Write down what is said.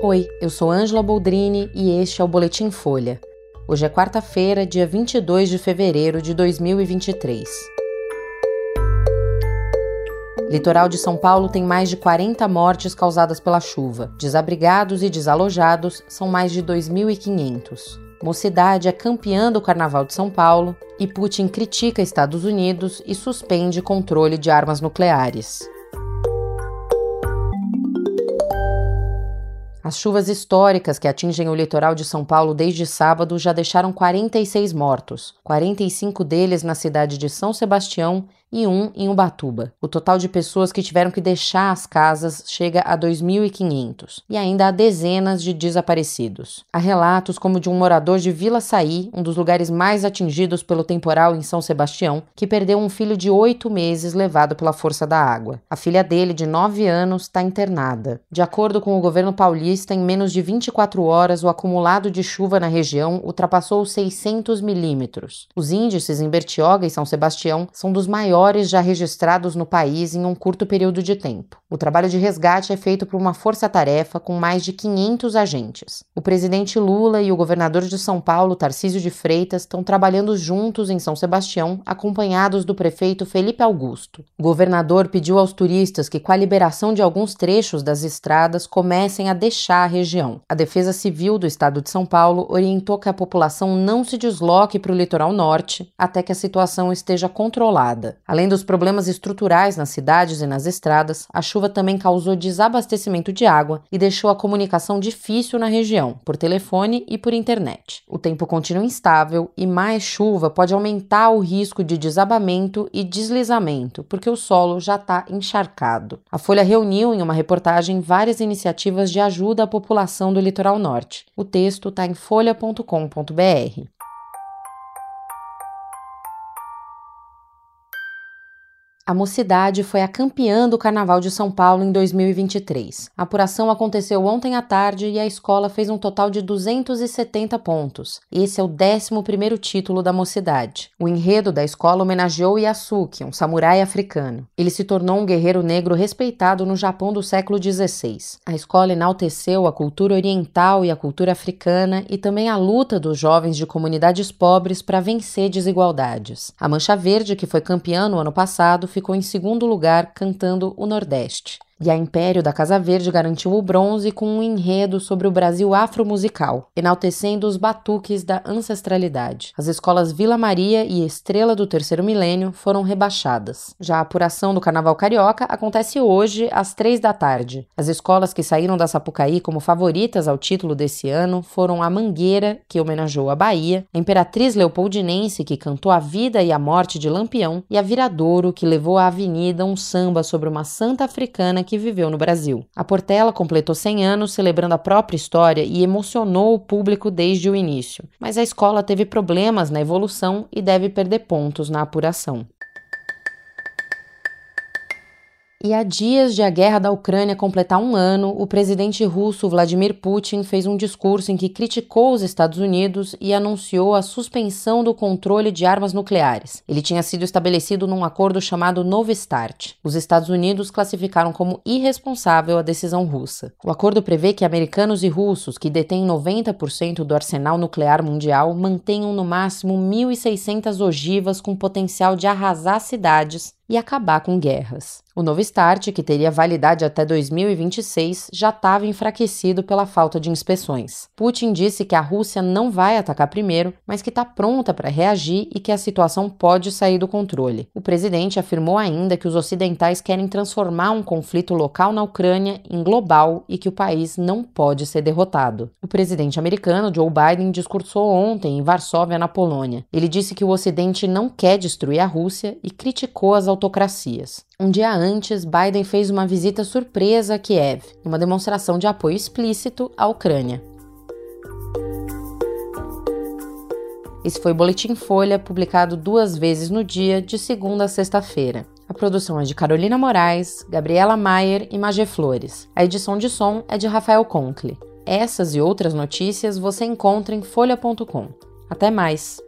Oi, eu sou Ângela Boldrini e este é o Boletim Folha. Hoje é quarta-feira, dia 22 de fevereiro de 2023. Litoral de São Paulo tem mais de 40 mortes causadas pela chuva. Desabrigados e desalojados são mais de 2.500. Mocidade é campeã do Carnaval de São Paulo e Putin critica Estados Unidos e suspende controle de armas nucleares. As chuvas históricas que atingem o litoral de São Paulo desde sábado já deixaram 46 mortos, 45 deles na cidade de São Sebastião e um em Ubatuba. O total de pessoas que tiveram que deixar as casas chega a 2.500 e ainda há dezenas de desaparecidos. Há relatos como de um morador de Vila Saí, um dos lugares mais atingidos pelo temporal em São Sebastião, que perdeu um filho de oito meses levado pela força da água. A filha dele, de nove anos, está internada. De acordo com o governo paulista, em menos de 24 horas, o acumulado de chuva na região ultrapassou os 600 milímetros. Os índices em Bertioga e São Sebastião são dos maiores maiores já registrados no país em um curto período de tempo. O trabalho de resgate é feito por uma força-tarefa com mais de 500 agentes. O presidente Lula e o governador de São Paulo, Tarcísio de Freitas, estão trabalhando juntos em São Sebastião, acompanhados do prefeito Felipe Augusto. O governador pediu aos turistas que, com a liberação de alguns trechos das estradas, comecem a deixar a região. A Defesa Civil do Estado de São Paulo orientou que a população não se desloque para o litoral norte até que a situação esteja controlada. Além dos problemas estruturais nas cidades e nas estradas, a chuva também causou desabastecimento de água e deixou a comunicação difícil na região, por telefone e por internet. O tempo continua instável e mais chuva pode aumentar o risco de desabamento e deslizamento, porque o solo já está encharcado. A Folha reuniu em uma reportagem várias iniciativas de ajuda à população do litoral norte. O texto está em folha.com.br. A Mocidade foi a campeã do Carnaval de São Paulo em 2023. A apuração aconteceu ontem à tarde e a escola fez um total de 270 pontos. Esse é o 11 título da Mocidade. O enredo da escola homenageou Yasuki, um samurai africano. Ele se tornou um guerreiro negro respeitado no Japão do século XVI. A escola enalteceu a cultura oriental e a cultura africana e também a luta dos jovens de comunidades pobres para vencer desigualdades. A Mancha Verde, que foi campeã no ano passado, ficou em segundo lugar cantando o Nordeste. E a Império da Casa Verde garantiu o bronze com um enredo sobre o Brasil afromusical, enaltecendo os batuques da ancestralidade. As escolas Vila Maria e Estrela do Terceiro Milênio foram rebaixadas. Já a apuração do Carnaval Carioca acontece hoje, às três da tarde. As escolas que saíram da Sapucaí como favoritas ao título desse ano foram a Mangueira, que homenageou a Bahia, a Imperatriz Leopoldinense, que cantou a vida e a morte de Lampião, e a Viradouro, que levou à avenida um samba sobre uma santa africana que viveu no Brasil. A Portela completou 100 anos celebrando a própria história e emocionou o público desde o início, mas a escola teve problemas na evolução e deve perder pontos na apuração. E há dias de a guerra da Ucrânia completar um ano, o presidente russo Vladimir Putin fez um discurso em que criticou os Estados Unidos e anunciou a suspensão do controle de armas nucleares. Ele tinha sido estabelecido num acordo chamado Novo START. Os Estados Unidos classificaram como irresponsável a decisão russa. O acordo prevê que americanos e russos, que detêm 90% do arsenal nuclear mundial, mantenham no máximo 1.600 ogivas com potencial de arrasar cidades e acabar com guerras. O novo START, que teria validade até 2026, já estava enfraquecido pela falta de inspeções. Putin disse que a Rússia não vai atacar primeiro, mas que está pronta para reagir e que a situação pode sair do controle. O presidente afirmou ainda que os ocidentais querem transformar um conflito local na Ucrânia em global e que o país não pode ser derrotado. O presidente americano Joe Biden discursou ontem em Varsóvia, na Polônia. Ele disse que o Ocidente não quer destruir a Rússia e criticou as autocracias. Um dia antes, Biden fez uma visita surpresa a Kiev, uma demonstração de apoio explícito à Ucrânia. Esse foi o Boletim Folha, publicado duas vezes no dia, de segunda a sexta-feira. A produção é de Carolina Moraes, Gabriela Maier e Magé Flores. A edição de som é de Rafael Conkle. Essas e outras notícias você encontra em folha.com. Até mais!